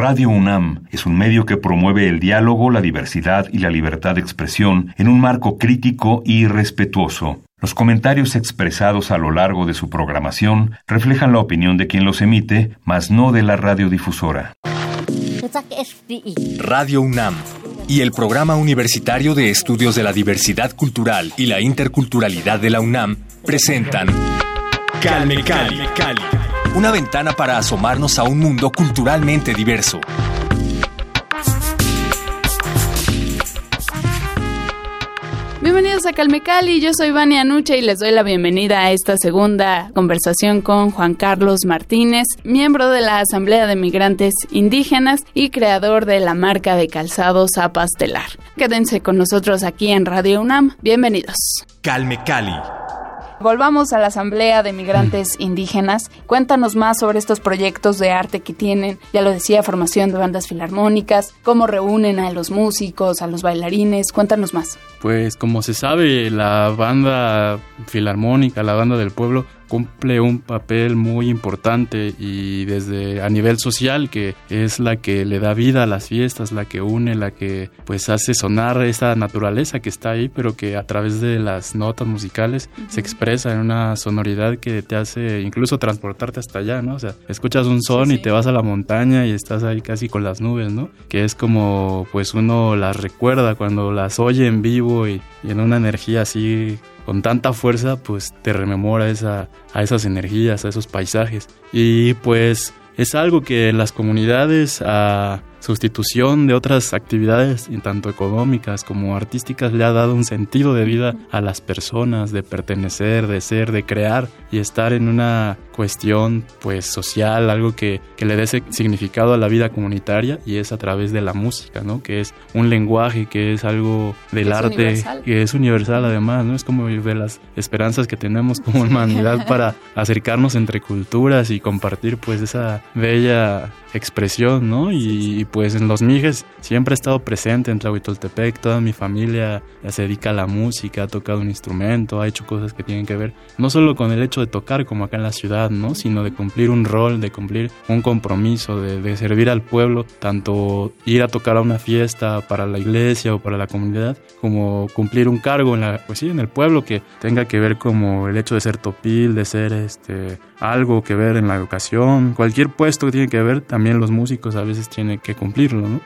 Radio UNAM es un medio que promueve el diálogo, la diversidad y la libertad de expresión en un marco crítico y respetuoso. Los comentarios expresados a lo largo de su programación reflejan la opinión de quien los emite, mas no de la radiodifusora. Radio UNAM y el Programa Universitario de Estudios de la Diversidad Cultural y la Interculturalidad de la UNAM presentan Calme Cali, una ventana para asomarnos a un mundo culturalmente diverso. Bienvenidos a Calme Cali, yo soy Vania Anuche y les doy la bienvenida a esta segunda conversación con Juan Carlos Martínez, miembro de la Asamblea de Migrantes Indígenas y creador de la marca de calzado Zapastelar. Quédense con nosotros aquí en Radio UNAM. Bienvenidos. Calme Cali Volvamos a la Asamblea de Migrantes Indígenas. Cuéntanos más sobre estos proyectos de arte que tienen. Ya lo decía, formación de bandas filarmónicas, cómo reúnen a los músicos, a los bailarines. Cuéntanos más. Pues como se sabe, la banda filarmónica, la banda del pueblo, cumple un papel muy importante y desde a nivel social que es la que le da vida a las fiestas, la que une, la que pues hace sonar esa naturaleza que está ahí, pero que a través de las notas musicales se expresa en una sonoridad que te hace incluso transportarte hasta allá, ¿no? O sea, escuchas un son y te vas a la montaña y estás ahí casi con las nubes, ¿no? Que es como pues uno las recuerda cuando las oye en vivo y, y en una energía así con tanta fuerza, pues te rememora esa, a esas energías, a esos paisajes. Y pues es algo que las comunidades a sustitución de otras actividades, tanto económicas como artísticas, le ha dado un sentido de vida a las personas, de pertenecer, de ser, de crear y estar en una cuestión pues social, algo que, que le dé significado a la vida comunitaria y es a través de la música, ¿no? Que es un lenguaje, que es algo del arte, que es universal además, ¿no? Es como de las esperanzas que tenemos como humanidad para acercarnos entre culturas y compartir pues esa bella expresión, ¿no? Y, pues en los Mijes siempre he estado presente en Tlahuitoltepec, toda mi familia ya se dedica a la música, ha tocado un instrumento, ha hecho cosas que tienen que ver no solo con el hecho de tocar como acá en la ciudad, ¿no? Sino de cumplir un rol, de cumplir un compromiso, de, de servir al pueblo, tanto ir a tocar a una fiesta para la iglesia o para la comunidad, como cumplir un cargo en la, pues sí, en el pueblo que tenga que ver como el hecho de ser topil, de ser este algo que ver en la educación, cualquier puesto que tiene que ver, también los músicos a veces tienen que cumplirlo, ¿no?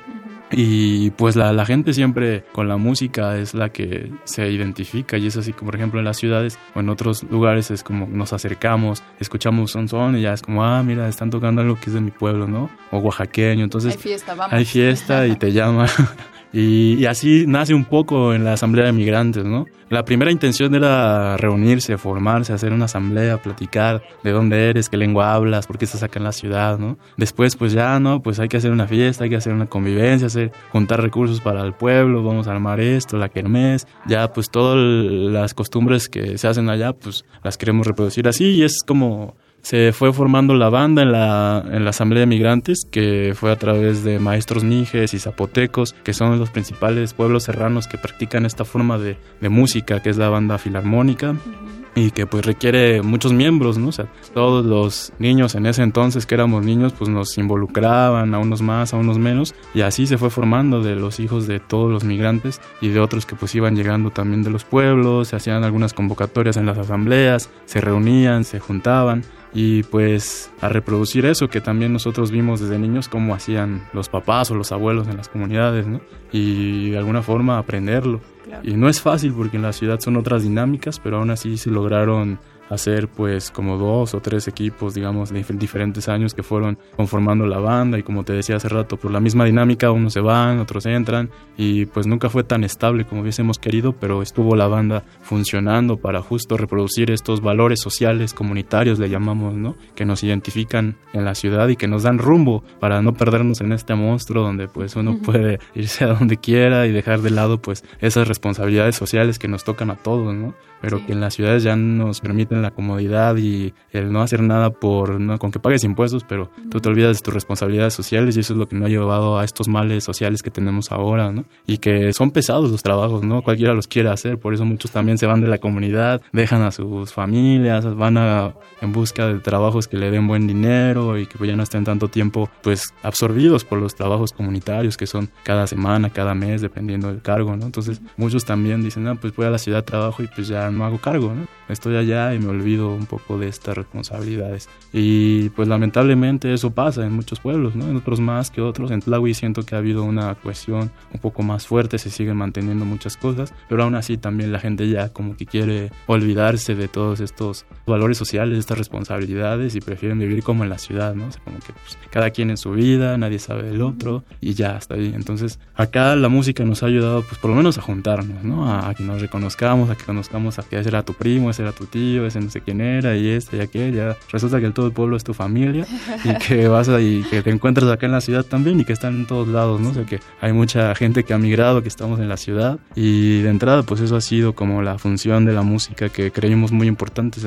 Y pues la, la, gente siempre con la música es la que se identifica y es así como por ejemplo en las ciudades o en otros lugares es como nos acercamos, escuchamos un son y ya es como, ah, mira, están tocando algo que es de mi pueblo, ¿no? O oaxaqueño, entonces hay fiesta, vamos. Hay fiesta y te llama Y, así nace un poco en la Asamblea de Migrantes, ¿no? La primera intención era reunirse, formarse, hacer una asamblea, platicar de dónde eres, qué lengua hablas, por qué estás acá en la ciudad, ¿no? Después, pues ya, ¿no? Pues hay que hacer una fiesta, hay que hacer una convivencia, hacer, juntar recursos para el pueblo, vamos a armar esto, la kermés, ya pues todas las costumbres que se hacen allá, pues las queremos reproducir así y es como se fue formando la banda en la, en la Asamblea de Migrantes, que fue a través de maestros nijes y zapotecos, que son los principales pueblos serranos que practican esta forma de, de música, que es la banda filarmónica. Y que pues requiere muchos miembros, ¿no? O sea, todos los niños en ese entonces que éramos niños pues nos involucraban, a unos más, a unos menos, y así se fue formando de los hijos de todos los migrantes y de otros que pues iban llegando también de los pueblos, se hacían algunas convocatorias en las asambleas, se reunían, se juntaban y pues a reproducir eso que también nosotros vimos desde niños cómo hacían los papás o los abuelos en las comunidades, ¿no? Y de alguna forma aprenderlo. Y no es fácil porque en la ciudad son otras dinámicas, pero aún así se lograron hacer pues como dos o tres equipos, digamos, de diferentes años que fueron conformando la banda y como te decía hace rato, por la misma dinámica, unos se van, otros entran y pues nunca fue tan estable como hubiésemos querido, pero estuvo la banda funcionando para justo reproducir estos valores sociales, comunitarios, le llamamos, ¿no? Que nos identifican en la ciudad y que nos dan rumbo para no perdernos en este monstruo donde pues uno puede irse a donde quiera y dejar de lado pues esas responsabilidades sociales que nos tocan a todos, ¿no? Pero que en las ciudades ya nos permiten en la comodidad y el no hacer nada por, ¿no? con que pagues impuestos, pero tú te olvidas de tus responsabilidades sociales y eso es lo que nos ha llevado a estos males sociales que tenemos ahora, ¿no? Y que son pesados los trabajos, ¿no? Cualquiera los quiere hacer, por eso muchos también se van de la comunidad, dejan a sus familias, van a, en busca de trabajos que le den buen dinero y que pues ya no estén tanto tiempo pues absorbidos por los trabajos comunitarios que son cada semana, cada mes, dependiendo del cargo, ¿no? Entonces muchos también dicen, ah, pues voy a la ciudad, trabajo y pues ya no hago cargo, ¿no? Estoy allá y me olvido un poco de estas responsabilidades. Y pues lamentablemente eso pasa en muchos pueblos, ¿no? En otros más que otros. En Tlahui siento que ha habido una cohesión un poco más fuerte, se siguen manteniendo muchas cosas, pero aún así también la gente ya como que quiere olvidarse de todos estos valores sociales, estas responsabilidades y prefieren vivir como en la ciudad, ¿no? O sea, como que pues, cada quien en su vida, nadie sabe del otro y ya está ahí. Entonces acá la música nos ha ayudado pues por lo menos a juntarnos, ¿no? A, a que nos reconozcamos, a que conozcamos a que ese era tu primo, ese era tu tío, ese no sé quién era, y este y aquel, ya resulta que todo el pueblo es tu familia y que vas a, y que te encuentras acá en la ciudad también y que están en todos lados, ¿no? O sea que hay mucha gente que ha migrado, que estamos en la ciudad y de entrada pues eso ha sido como la función de la música que creímos muy importante,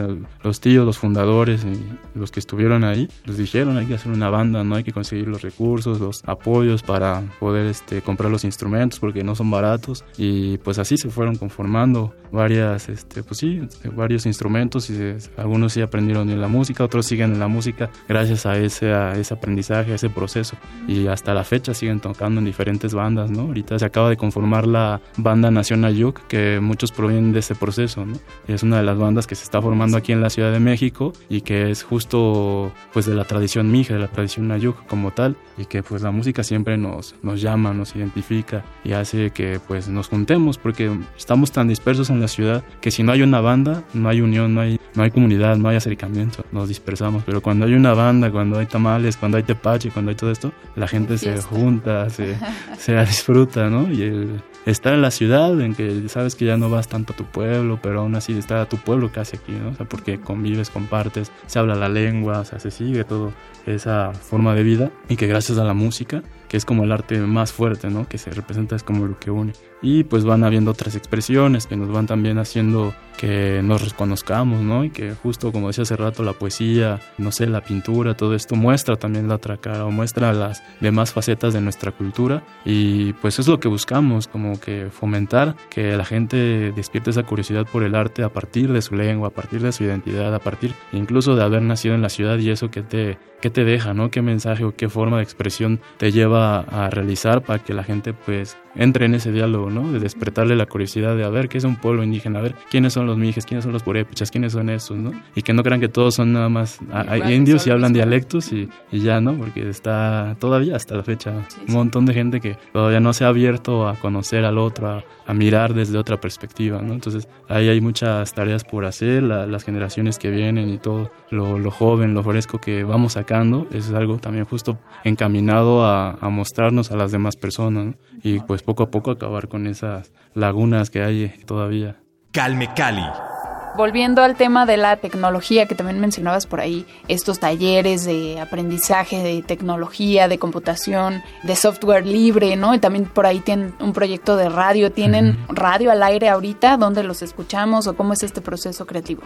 los tíos, los fundadores y los que estuvieron ahí, nos dijeron hay que hacer una banda, no hay que conseguir los recursos, los apoyos para poder este, comprar los instrumentos porque no son baratos y pues así se fueron conformando varias, este, pues sí, varios instrumentos y algunos sí aprendieron en la música, otros siguen en la música gracias a ese, a ese aprendizaje, a ese proceso. Y hasta la fecha siguen tocando en diferentes bandas, ¿no? Ahorita se acaba de conformar la banda Nacional Yuk, que muchos provienen de ese proceso, ¿no? es una de las bandas que se está formando aquí en la Ciudad de México y que es justo pues de la tradición mija, de la tradición Nayuk como tal y que pues la música siempre nos, nos llama, nos identifica y hace que pues nos juntemos porque estamos tan dispersos en la ciudad que si no hay una banda no hay unión, no hay, no hay comunidad, no hay acercamiento, nos dispersamos. Pero cuando hay una banda, cuando hay tamales, cuando hay tepache, cuando hay todo esto, la gente se junta, se, se disfruta, ¿no? Y el, estar en la ciudad, en que sabes que ya no vas tanto a tu pueblo, pero aún así está a tu pueblo casi aquí, ¿no? O sea, porque convives, compartes, se habla la lengua, o sea, se sigue todo esa forma de vida y que gracias a la música, que es como el arte más fuerte, ¿no? Que se representa es como lo que une y pues van habiendo otras expresiones que nos van también haciendo que nos reconozcamos, ¿no? Y que justo como decía hace rato, la poesía, no sé, la pintura, todo esto muestra también la otra cara o muestra las demás facetas de nuestra cultura y pues es lo que buscamos, como que fomentar que la gente despierte esa curiosidad por el arte a partir de su lengua, a partir de su identidad, a partir incluso de haber nacido en la ciudad y eso que te, que te deja, ¿no? ¿Qué mensaje o qué forma de expresión te lleva a realizar para que la gente pues entre en ese diálogo, ¿no? De despertarle la curiosidad de a ver qué es un pueblo indígena, a ver quiénes son los mijes, quiénes son los purépechas, quiénes son esos, ¿no? Y que no crean que todos son nada más hay indios y hablan dialectos y, ya, ¿no? Porque está todavía hasta la fecha un montón de gente que todavía no se ha abierto a conocer al otro, a, mirar desde otra perspectiva, ¿no? Entonces ahí hay muchas tareas por hacer, las generaciones que vienen y todo lo, joven, lo fresco que vamos sacando, eso es algo también justo encaminado a, a mostrarnos a las demás personas, ¿no? Y pues poco a poco acabar con esas lagunas que hay todavía. Calme Cali. Volviendo al tema de la tecnología que también mencionabas por ahí, estos talleres de aprendizaje de tecnología, de computación, de software libre, ¿no? Y también por ahí tienen un proyecto de radio. ¿Tienen radio al aire ahorita? ¿Dónde los escuchamos o cómo es este proceso creativo?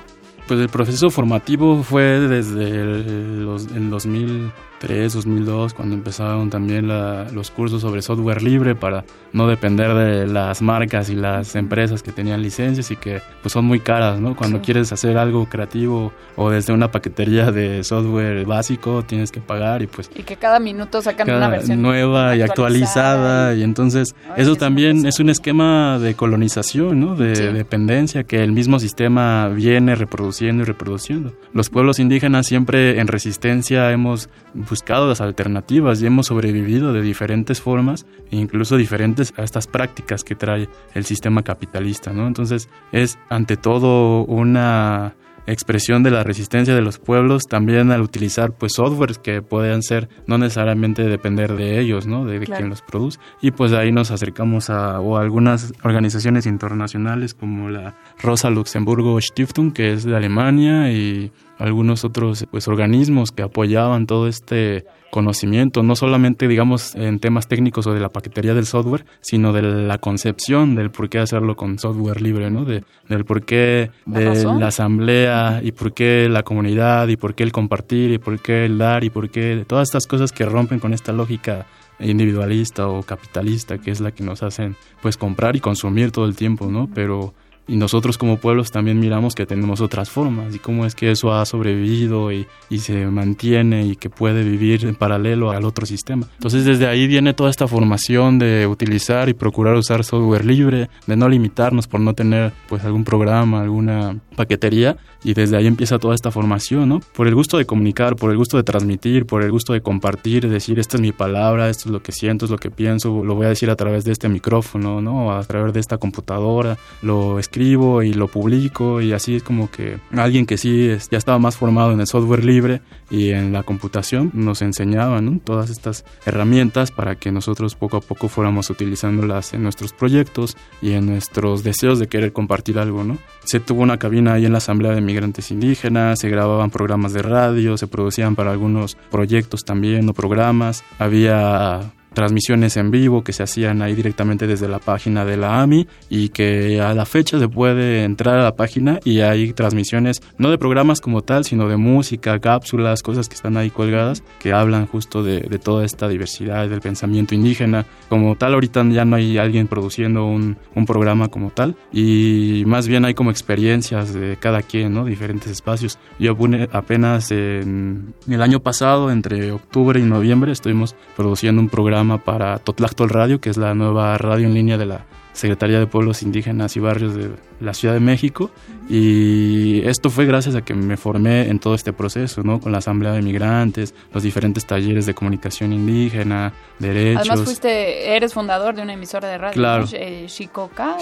Pues el proceso formativo fue desde el, los, el 2000 2003, 2002, cuando empezaron también los cursos sobre software libre para no depender de las marcas y las empresas que tenían licencias y que pues son muy caras, ¿no? Cuando quieres hacer algo creativo o desde una paquetería de software básico tienes que pagar y pues... Y que cada minuto sacan una versión nueva y actualizada y, entonces eso también es un esquema de colonización, ¿no? De dependencia que el mismo sistema viene reproduciendo y reproduciendo. Los pueblos indígenas siempre en resistencia hemos buscado las alternativas y hemos sobrevivido de diferentes formas, incluso diferentes a estas prácticas que trae el sistema capitalista, ¿no? Entonces es ante todo una expresión de la resistencia de los pueblos también al utilizar pues softwares que puedan ser no necesariamente depender de ellos no de, quien los produce. Y pues ahí nos acercamos a, o algunas organizaciones internacionales como la Rosa Luxemburgo Stiftung que es de Alemania y algunos otros pues organismos que apoyaban todo este conocimiento, no solamente digamos en temas técnicos o de la paquetería del software, sino de la concepción del por qué hacerlo con software libre, ¿no? De, del por qué de la asamblea y por qué la comunidad y por qué el compartir y por qué el dar y por qué todas estas cosas que rompen con esta lógica individualista o capitalista que es la que nos hacen pues comprar y consumir todo el tiempo, ¿no? Pero y nosotros como pueblos también miramos que tenemos otras formas y cómo es que eso ha sobrevivido y, y, se mantiene y que puede vivir en paralelo al otro sistema. Entonces desde ahí viene toda esta formación de utilizar y procurar usar software libre, de no limitarnos por no tener pues algún programa, alguna paquetería y desde ahí empieza toda esta formación, ¿no? Por el gusto de comunicar, por el gusto de transmitir, por el gusto de compartir, decir esta es mi palabra, esto es lo que siento, es lo que pienso, lo voy a decir a través de este micrófono, ¿no? A través de esta computadora, lo escribo y lo publico y así es como que alguien que sí ya estaba más formado en el software libre y en la computación nos enseñaba todas estas herramientas para que nosotros poco a poco fuéramos utilizándolas en nuestros proyectos y en nuestros deseos de querer compartir algo, ¿no? Se tuvo una cabina ahí en la Asamblea de Migrantes Indígenas, se grababan programas de radio, se producían para algunos proyectos también o programas, había transmisiones en vivo que se hacían ahí directamente desde la página de la AMI y que a la fecha se puede entrar a la página y hay transmisiones no de programas como tal, sino de música, cápsulas, cosas que están ahí colgadas que hablan justo de, toda esta diversidad del pensamiento indígena. Como tal, ahorita ya no hay alguien produciendo un, un programa como tal y más bien hay como experiencias de cada quien, ¿no? Diferentes espacios. Yo apenas en el año pasado, entre octubre y noviembre, estuvimos produciendo un programa para Totlactol Radio, que es la nueva radio en línea de la Secretaría de Pueblos Indígenas y Barrios de la Ciudad de México. Y esto fue gracias a que me formé en todo este proceso, ¿no? Con la Asamblea de Migrantes, los diferentes talleres de comunicación indígena, derechos. Además fuiste, eres fundador de una emisora de radio, claro. Eh, Jicoca.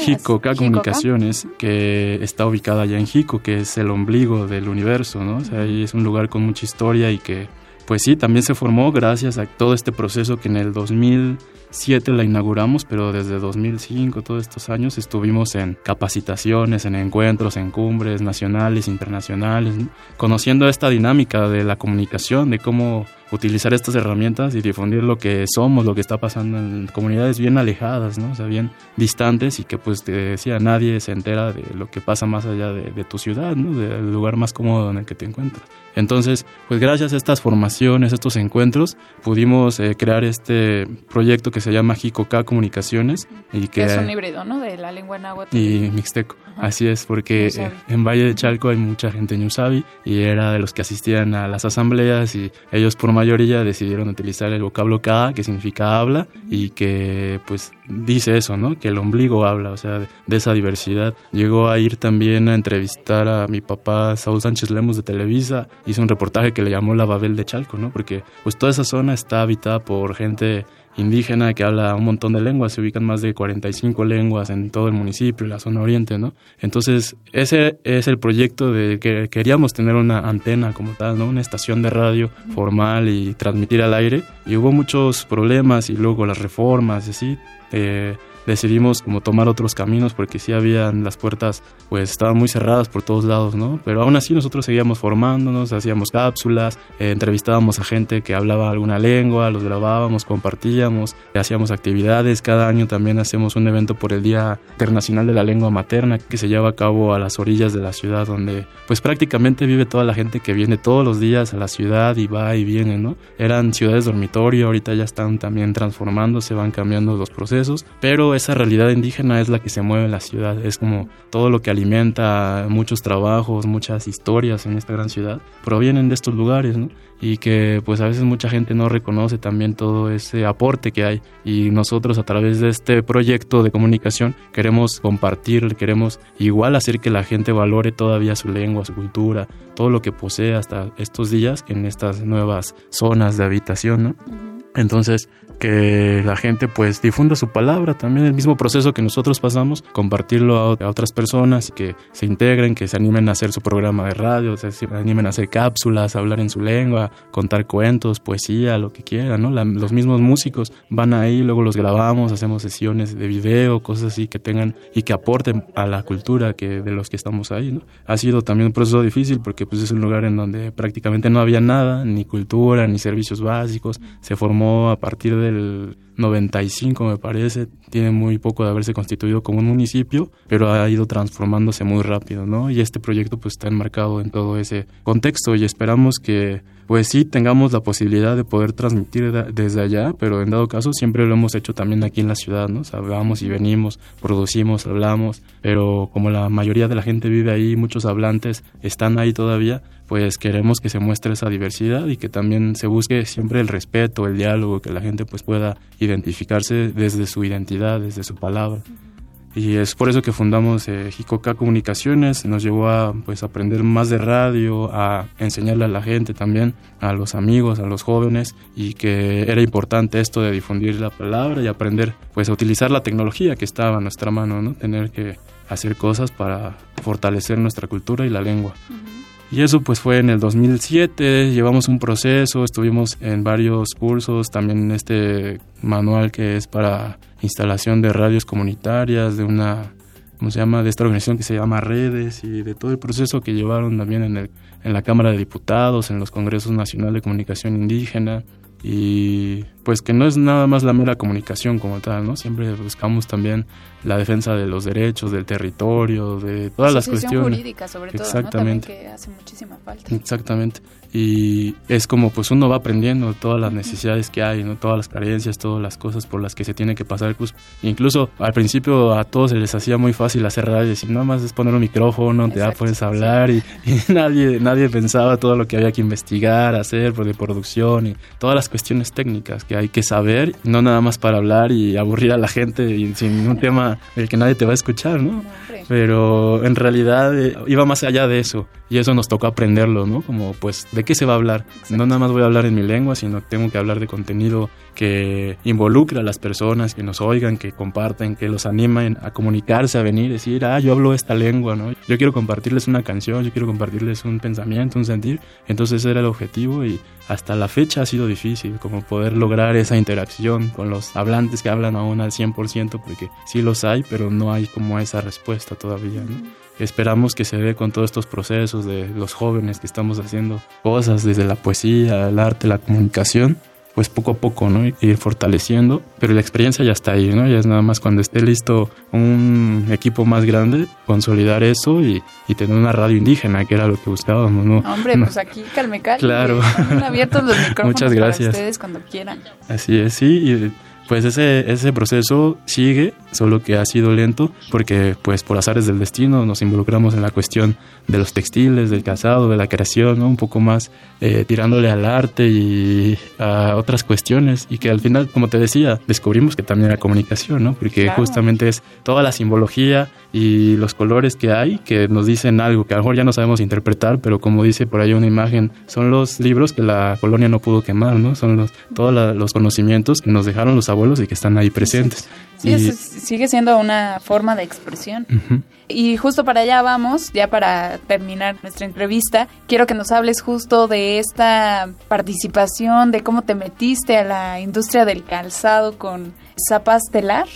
Comunicaciones, que está ubicada allá en Jico, que es el ombligo del universo, ¿no? O sea, ahí es un lugar con mucha historia y que pues sí, también se formó gracias a todo este proceso que en el 2007 la inauguramos, pero desde 2005, todos estos años, estuvimos en capacitaciones, en encuentros, en cumbres nacionales, internacionales, conociendo esta dinámica de la comunicación, de cómo utilizar estas herramientas y difundir lo que somos, lo que está pasando en comunidades bien alejadas, ¿no? O sea, bien distantes y que pues te decía, nadie se entera de lo que pasa más allá de, tu ciudad, ¿no? Del lugar más cómodo en el que te encuentras. Entonces, pues gracias a estas formaciones, estos encuentros, pudimos eh, crear este proyecto que se llama Jicoca Comunicaciones y que, es un híbrido, ¿no? De la lengua náhuatl y mixteco. Así es, porque eh, en Valle de Chalco hay mucha gente en Usabi y era de los que asistían a las asambleas y ellos por mayoría decidieron utilizar el vocablo Ka, que significa habla, y que pues dice eso, ¿no? Que el ombligo habla, o sea, de, esa diversidad. Llegó a ir también a entrevistar a mi papá Saúl Sánchez Lemos de Televisa, hizo un reportaje que le llamó La Babel de Chalco, ¿no? Porque pues toda esa zona está habitada por gente indígena que habla un montón de lenguas, se ubican más de 45 lenguas en todo el municipio, la zona oriente, ¿no? Entonces, ese es el proyecto de que queríamos tener una antena como tal, ¿no? Una estación de radio formal y transmitir al aire. Y hubo muchos problemas y luego las reformas y así. Eh, decidimos como tomar otros caminos porque sí habían las puertas pues estaban muy cerradas por todos lados, ¿no? Pero aún así nosotros seguíamos formándonos, hacíamos cápsulas, eh, entrevistábamos a gente que hablaba alguna lengua, los grabábamos, compartíamos, hacíamos actividades, cada año también hacemos un evento por el Día Internacional de la Lengua Materna que se lleva a cabo a las orillas de la ciudad donde pues prácticamente vive toda la gente que viene todos los días a la ciudad y va y viene, ¿no? Eran ciudades dormitorio, ahorita ya están también transformándose, van cambiando los procesos, pero esa realidad indígena es la que se mueve en la ciudad, es como todo lo que alimenta muchos trabajos, muchas historias en esta gran ciudad, provienen de estos lugares, ¿no? Y que pues a veces mucha gente no reconoce también todo ese aporte que hay y nosotros a través de este proyecto de comunicación queremos compartir, queremos igual hacer que la gente valore todavía su lengua, su cultura, todo lo que posee hasta estos días en estas nuevas zonas de habitación, ¿no? Entonces, que la gente pues difunda su palabra, también el mismo proceso que nosotros pasamos, compartirlo a, otras personas, que se integren, que se animen a hacer su programa de radio, se animen a hacer cápsulas, hablar en su lengua, contar cuentos, poesía, lo que quieran, ¿no? los mismos músicos van ahí, luego los grabamos, hacemos sesiones de video, cosas así que tengan y que aporten a la cultura que de los que estamos ahí, ¿no? Ha sido también un proceso difícil porque pues es un lugar en donde prácticamente no había nada, ni cultura, ni servicios básicos, se formó a partir de del 95 me parece, tiene muy poco de haberse constituido como un municipio, pero ha ido transformándose muy rápido, ¿no? Y este proyecto pues está enmarcado en todo ese contexto y esperamos que pues sí tengamos la posibilidad de poder transmitir desde allá, pero en dado caso siempre lo hemos hecho también aquí en la ciudad, ¿no? O y venimos, producimos, hablamos, pero como la mayoría de la gente vive ahí, muchos hablantes están ahí todavía, pues queremos que se muestre esa diversidad y que también se busque siempre el respeto, el diálogo, que la gente pues pueda identificarse desde su identidad, desde su palabra. Y es por eso que fundamos eh, Jicoca Comunicaciones, nos llevó a pues aprender más de radio, a enseñarle a la gente también, a los amigos, a los jóvenes, y que era importante esto de difundir la palabra y aprender pues a utilizar la tecnología que estaba a nuestra mano, ¿no? Tener que hacer cosas para fortalecer nuestra cultura y la lengua. Y eso pues fue en el 2007, llevamos un proceso, estuvimos en varios cursos, también este manual que es para instalación de radios comunitarias, de una, ¿cómo se llama?, de esta organización que se llama Redes y de todo el proceso que llevaron también en, el, en la Cámara de Diputados, en los Congresos Nacional de Comunicación Indígena y pues que no es nada más la mera comunicación como tal, ¿no? Siempre buscamos también la defensa de los derechos, del territorio, de todas las cuestiones. jurídica, sobre todo, Exactamente. que hace muchísima falta. Exactamente. Y es como pues uno va aprendiendo todas las necesidades que hay, ¿no? Todas las carencias, todas las cosas por las que se tiene que pasar. Pues, incluso al principio a todos se les hacía muy fácil hacer radio, y nada más es poner un micrófono, te ya puedes hablar y, nadie, nadie pensaba todo lo que había que investigar, hacer, pues, de producción y todas las cuestiones técnicas que hay que saber, no nada más para hablar y aburrir a la gente y sin un tema del que nadie te va a escuchar, ¿no? Pero en realidad eh, iba más allá de eso y eso nos tocó aprenderlo, ¿no? Como pues, ¿de qué se va a hablar? No nada más voy a hablar en mi lengua, sino tengo que hablar de contenido que involucre a las personas, que nos oigan, que comparten, que los animen a comunicarse, a venir, decir, ah, yo hablo esta lengua, ¿no? Yo quiero compartirles una canción, yo quiero compartirles un pensamiento, un sentir. Entonces ese era el objetivo y hasta la fecha ha sido difícil como poder lograr esa interacción con los hablantes que hablan aún al 100% porque sí los hay, pero no hay como esa respuesta todavía, Esperamos que se dé con todos estos procesos de los jóvenes que estamos haciendo cosas desde la poesía, el arte, la comunicación, pues poco a poco, ¿no? Ir fortaleciendo, pero la experiencia ya está ahí, ¿no? Ya es nada más cuando esté listo un equipo más grande, consolidar eso y, tener una radio indígena, que era lo que buscábamos, ¿no? Hombre, pues aquí calme, Claro. abiertos los micrófonos Muchas gracias. para ustedes cuando quieran. Así es, sí, y pues ese, ese proceso sigue, solo que ha sido lento porque pues por azares del destino nos involucramos en la cuestión de los textiles, del calzado, de la creación, ¿no? un poco más eh, tirándole al arte y a otras cuestiones y que al final, como te decía, descubrimos que también era comunicación, ¿no? porque justamente es toda la simbología y los colores que hay que nos dicen algo que a lo mejor ya no sabemos interpretar, pero como dice por ahí una imagen, son los libros que la colonia no pudo quemar, ¿no? Son los, todos los conocimientos que nos dejaron los abuelos y que están ahí presentes. Sí, sigue siendo una forma de expresión. Y justo para allá vamos, ya para terminar nuestra entrevista, quiero que nos hables justo de esta participación, de cómo te metiste a la industria del calzado con zapas telar,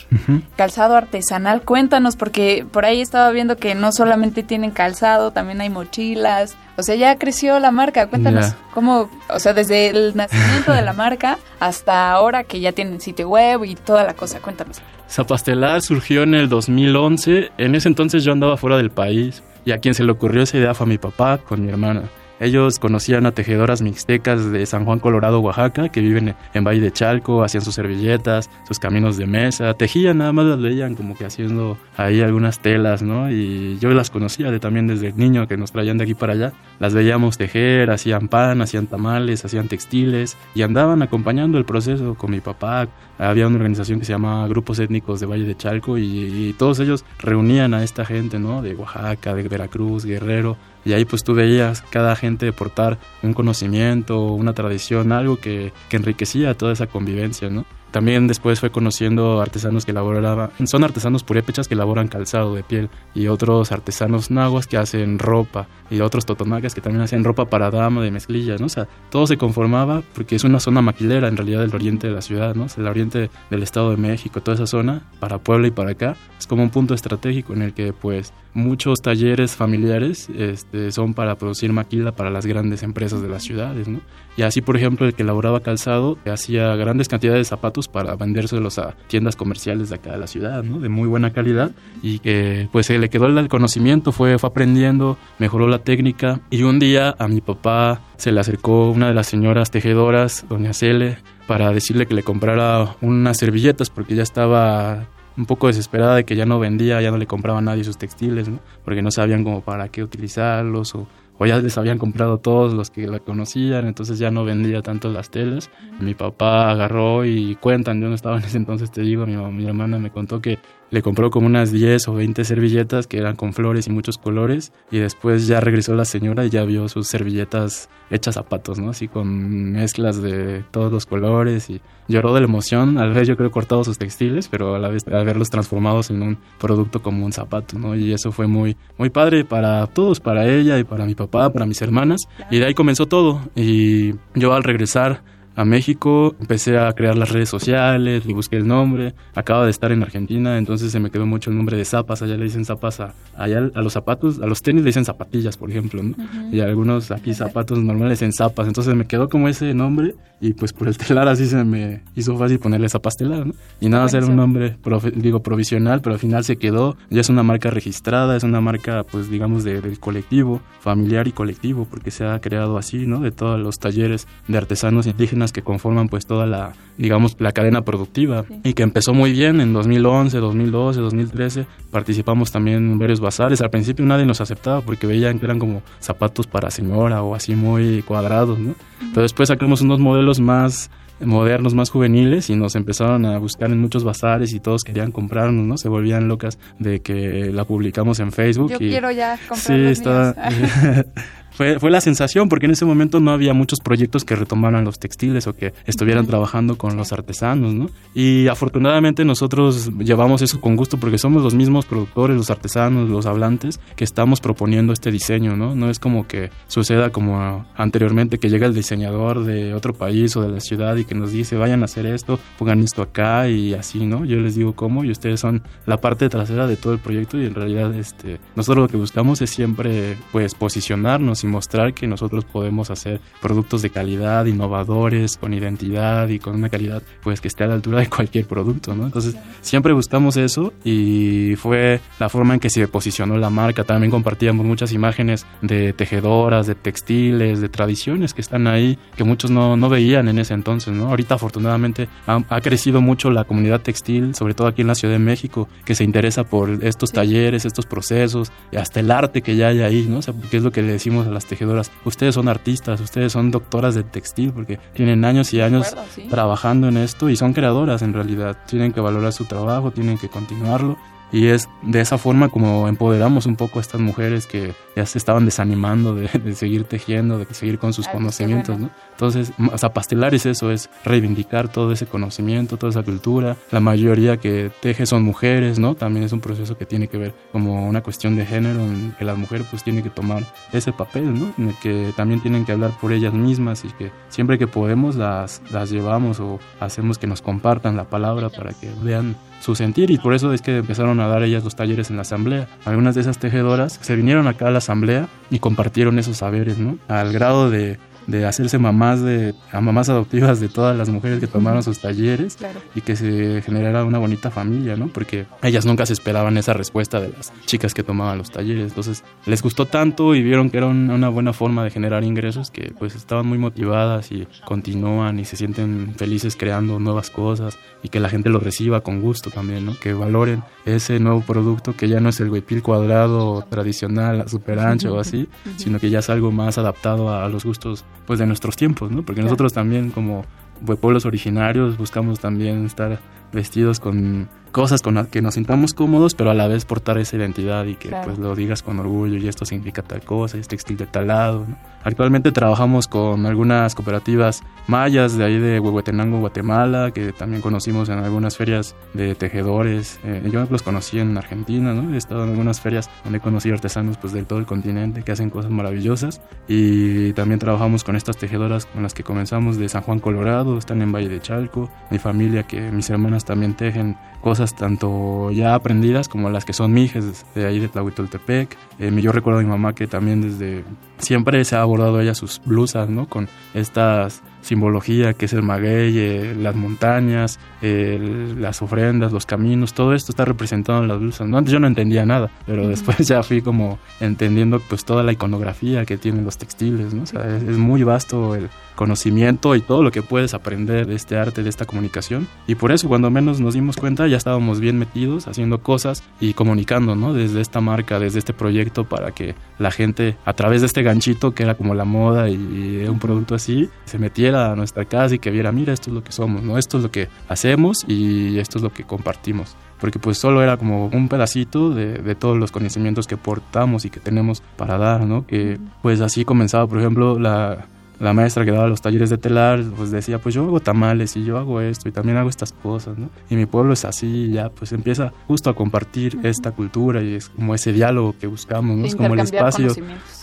calzado artesanal. Cuéntanos, porque por ahí estaba viendo que no solamente tienen calzado, también hay mochilas. O sea, ya creció la marca. Cuéntanos cómo, o sea, desde el nacimiento de la marca hasta ahora que ya tienen sitio web y toda la cosa. Cuéntanos. Zapastelar surgió en el 2011. En ese entonces yo andaba fuera del país y a quien se le ocurrió esa idea fue a mi papá con mi hermana. Ellos conocían a tejedoras mixtecas de San Juan Colorado, Oaxaca, que viven en Valle de Chalco, hacían sus servilletas, sus caminos de mesa, tejían, nada más las veían como que haciendo ahí algunas telas, ¿no? Y yo las conocía de, también desde niño, que nos traían de aquí para allá. Las veíamos tejer, hacían pan, hacían tamales, hacían textiles y andaban acompañando el proceso con mi papá. Había una organización que se llama Grupos Étnicos de Valle de Chalco y todos ellos reunían a esta gente, ¿no? De Oaxaca, de Veracruz, Guerrero, Y ahí pues tú veías cada gente portar un conocimiento, una tradición, algo que, que enriquecía toda esa convivencia, ¿no? También después fue conociendo artesanos que elaboraban, son artesanos purépechas que elaboran calzado de piel y otros artesanos nahuas que hacen ropa y otros totonacas que también hacen ropa para dama de mezclillas, ¿no? O sea, todo se conformaba porque es una zona maquilera en realidad del oriente de la ciudad, ¿no? el oriente del Estado de México, toda esa zona, para Puebla y para acá, es como un punto estratégico en el que pues muchos talleres familiares este, son para producir maquila para las grandes empresas de las ciudades, ¿no? Y así, por ejemplo, el que elaboraba calzado hacía grandes cantidades de zapatos para vendérselos a tiendas comerciales de acá de la ciudad, ¿no? De muy buena calidad y que pues se le quedó el conocimiento, fue, fue aprendiendo, mejoró la técnica y un día a mi papá se le acercó una de las señoras tejedoras, doña Cele, para decirle que le comprara unas servilletas porque ya estaba un poco desesperada de que ya no vendía, ya no le compraba a nadie sus textiles, ¿no? porque no sabían como para qué utilizarlos o o ya les habían comprado todos los que la conocían, entonces ya no vendía tanto las telas. Mi papá agarró y cuentan, yo no estaba en ese entonces, te digo, mi, mi hermana me contó que le compró como unas 10 o 20 servilletas que eran con flores y muchos colores y después ya regresó la señora y ya vio sus servilletas hechas zapatos, ¿no? Así con mezclas de todos los colores y lloró de la emoción al ver yo creo cortado sus textiles, pero a la vez al verlos transformados en un producto como un zapato, ¿no? Y eso fue muy muy padre para todos, para ella y para mi papá, para mis hermanas y de ahí comenzó todo y yo al regresar a México, empecé a crear las redes sociales, le busqué el nombre, acaba de estar en Argentina, entonces se me quedó mucho el nombre de zapas, allá le dicen zapas a, allá a los zapatos, a los tenis le dicen zapatillas, por ejemplo, ¿no? y algunos aquí zapatos normales en zapas, entonces me quedó como ese nombre y pues por el telar así se me hizo fácil ponerle zapas telar, ¿no? Y nada, ser un nombre, digo, provisional, pero al final se quedó, ya es una marca registrada, es una marca pues digamos de, del colectivo, familiar y colectivo, porque se ha creado así, ¿no? De todos los talleres de artesanos indígenas que conforman pues toda la, digamos, la cadena productiva y que empezó muy bien en 2011, 2012, 2013. Participamos también en varios bazares. Al principio nadie nos aceptaba porque veían que eran como zapatos para señora o así muy cuadrados, ¿no? Pero después sacamos unos modelos más modernos, más juveniles y nos empezaron a buscar en muchos bazares y todos querían comprarnos, ¿no? Se volvían locas de que la publicamos en Facebook. Yo y, quiero ya comprar Sí, está... fue, fue la sensación, porque en ese momento no había muchos proyectos que retomaran los textiles o que estuvieran trabajando con los artesanos, ¿no? Y afortunadamente nosotros llevamos eso con gusto porque somos los mismos productores, los artesanos, los hablantes, que estamos proponiendo este diseño, ¿no? No es como que suceda como anteriormente que llega el diseñador de otro país o de la ciudad y que nos dice, vayan a hacer esto, pongan esto acá y así, ¿no? Yo les digo cómo y ustedes son la parte trasera de todo el proyecto y en realidad este, nosotros lo que buscamos es siempre pues posicionarnos y mostrar que nosotros podemos hacer productos de calidad, innovadores, con identidad y con una calidad pues que esté a la altura de cualquier producto, ¿no? Entonces siempre buscamos eso y fue la forma en que se posicionó la marca. También compartíamos muchas imágenes de tejedoras, de textiles, de tradiciones que están ahí, que muchos no, no veían en ese entonces, ¿no? Ahorita afortunadamente ha, ha, crecido mucho la comunidad textil, sobre todo aquí en la Ciudad de México, que se interesa por estos talleres, estos procesos, y hasta el arte que ya hay ahí, ¿no? O sea, que es lo que le decimos las tejedoras. Ustedes son artistas, ustedes son doctoras de textil porque tienen años y años acuerdo, sí. trabajando en esto y son creadoras en realidad. Tienen que valorar su trabajo, tienen que continuarlo y es de esa forma como empoderamos un poco a estas mujeres que ya se estaban desanimando de, de seguir tejiendo, de seguir con sus Ay, conocimientos, qué ¿no? Entonces, o sea, pastelar es eso, es reivindicar todo ese conocimiento, toda esa cultura. La mayoría que teje son mujeres, ¿no? También es un proceso que tiene que ver como una cuestión de género en que las mujeres pues tienen que tomar ese papel, ¿no? En el que también tienen que hablar por ellas mismas y que siempre que podemos las, las llevamos o hacemos que nos compartan la palabra para que vean su sentir y por eso es que empezaron a dar ellas los talleres en la asamblea. Algunas de esas tejedoras se vinieron acá a la asamblea y compartieron esos saberes, ¿no? Al grado de de hacerse mamás de a mamás adoptivas de todas las mujeres que tomaron sus talleres Claro. y que se generara una bonita familia, ¿no? Porque ellas nunca se esperaban esa respuesta de las chicas que tomaban los talleres. Entonces, les gustó tanto y vieron que era un- una buena forma de generar ingresos que pues estaban muy motivadas y continúan y se sienten felices creando nuevas cosas y que la gente lo reciba con gusto también, ¿no? Que valoren ese nuevo producto que ya no es el huipil cuadrado tradicional, super ancho o así, sino que ya es algo más adaptado a los gustos pues de nuestros tiempos, ¿no? Porque Claro. nosotros también como pues, pueblos originarios buscamos también estar vestidos con cosas con las que nos sintamos cómodos, pero a la vez portar esa identidad y que pues lo digas con orgullo y esto significa tal cosa, es textil de tal lado. Actualmente trabajamos con algunas cooperativas mayas de ahí de Huehuetenango, Guatemala, que también conocimos en algunas ferias de tejedores. Eh, yo los conocí en Argentina, ¿no? He estado en algunas ferias donde conocí artesanos pues de todo el continente que hacen cosas maravillosas y también trabajamos con estas tejedoras con las que comenzamos de San Juan Colorado, están en Valle de Chalco, mi familia que mis hermanas también tejen cosas tanto ya aprendidas como las que son mijes de ahí de Tlahuitoltepec. Eh, yo recuerdo a mi mamá que también desde siempre se ha abordado ella sus blusas, ¿no? Con estas simbología que es el maguey, eh, las montañas, las ofrendas, los caminos, todo esto está representado en las blusas. ¿no? Antes yo no entendía nada, pero después ya fui como entendiendo pues toda la iconografía que tienen los textiles, ¿no? O sea, es, muy vasto el conocimiento y todo lo que puedes aprender de este arte, de esta comunicación. Y por eso cuando menos nos dimos cuenta ya estábamos bien metidos haciendo cosas y comunicando, ¿no? Desde esta marca, desde este proyecto para que la gente a través de este ganchito que era como la moda y, y un producto así, se metiera a nuestra casa y que viera, mira, esto es lo que somos, ¿no? Esto es lo que hacemos y esto es lo que compartimos. Porque pues solo era como un pedacito de, de todos los conocimientos que portamos y que tenemos para dar, ¿no? Que pues así comenzaba, por ejemplo, la, la maestra que daba los talleres de telar, pues decía, pues yo hago tamales y yo hago esto y también hago estas cosas, ¿no? Y mi pueblo es así y ya, pues empieza justo a compartir esta cultura y es como ese diálogo que buscamos, ¿no? Es como el espacio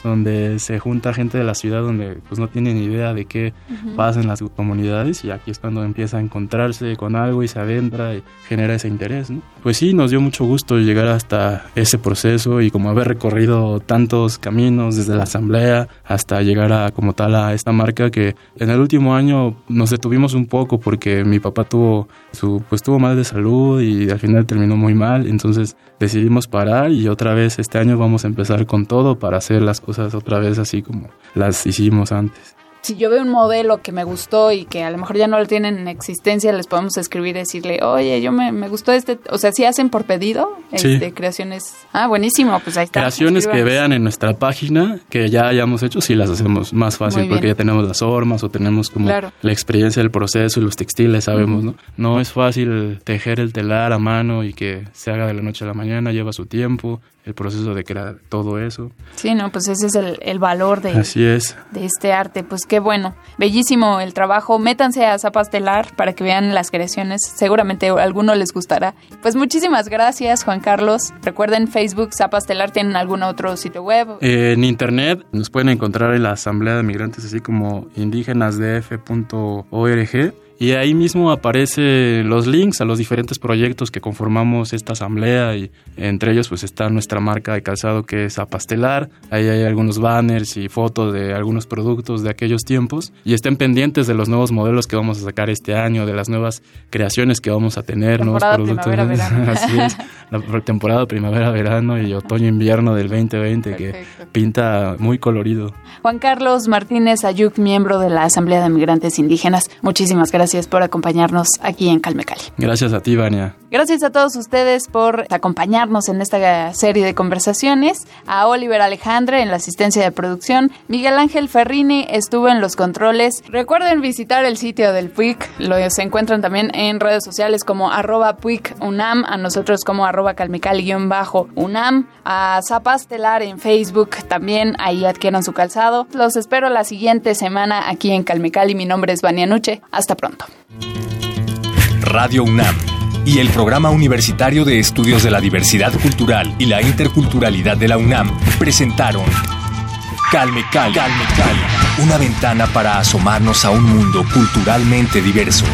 donde se junta gente de la ciudad donde pues no tienen idea de qué pasa en las comunidades y aquí es cuando empieza a encontrarse con algo y se adentra y genera ese interés, ¿no? Pues sí, nos dio mucho gusto llegar hasta ese proceso y como haber recorrido tantos caminos desde la asamblea hasta llegar a como tal a esta marca que en el último año nos detuvimos un poco porque mi papá tuvo su pues tuvo mal de salud y al final terminó muy mal, entonces decidimos parar y otra vez este año vamos a empezar con todo para hacer las cosas otra vez así como las hicimos antes si yo veo un modelo que me gustó y que a lo mejor ya no lo tienen en existencia, les podemos escribir y decirle, oye, yo me, me gustó este, o sea, si hacen por pedido, sí. este, creaciones, ah, buenísimo, pues ahí está. Creaciones que vean en nuestra página, que ya hayamos hecho, sí las hacemos más fácil, porque ya tenemos las formas o tenemos como la experiencia del proceso y los textiles, sabemos, ¿no? No es fácil tejer el telar a mano y que se haga de la noche a la mañana, lleva su tiempo, el proceso de crear todo eso. Sí, no, pues ese es el, el valor de, Así es. de este arte. Pues qué bueno, bellísimo el trabajo. Métanse a Zapastelar para que vean las creaciones. Seguramente a alguno les gustará. Pues muchísimas gracias, Juan Carlos. Recuerden, Facebook, Zapastelar, ¿tienen algún otro sitio web? Eh, en internet nos pueden encontrar en la Asamblea de Migrantes, así como indígenasdf.org y ahí mismo aparecen los links a los diferentes proyectos que conformamos esta asamblea y entre ellos pues está nuestra marca de calzado que es Apastelar, ahí hay algunos banners y fotos de algunos productos de aquellos tiempos. Y estén pendientes de los nuevos modelos que vamos a sacar este año, de las nuevas creaciones que vamos a tener, nuevos productos. Así es, la temporada primavera-verano y otoño-invierno del 2020 que pinta muy colorido. Juan Carlos Martínez Ayuk, miembro de la Asamblea de Migrantes Indígenas, muchísimas gracias por acompañarnos aquí en Calme Cali. Gracias a ti, Vania. Gracias a todos ustedes por acompañarnos en esta serie de conversaciones. A Oliver Alejandre en la asistencia de producción. Miguel Ángel Ferrini estuvo en los controles. Recuerden visitar el sitio del PUIC. Lo se encuentran también en redes sociales como arroba PUIC UNAM. A nosotros como arroba calmecali-UNAM. A Zapastelar en Facebook también. Ahí adquieran su calzado. Los espero la siguiente semana aquí en Calmecali. Mi nombre es Vania Nuche. Hasta pronto. Radio UNAM y el Programa Universitario de Estudios de la Diversidad Cultural y la Interculturalidad de la UNAM presentaron Calme Cali, Calme Cali, una ventana para asomarnos a un mundo culturalmente diverso.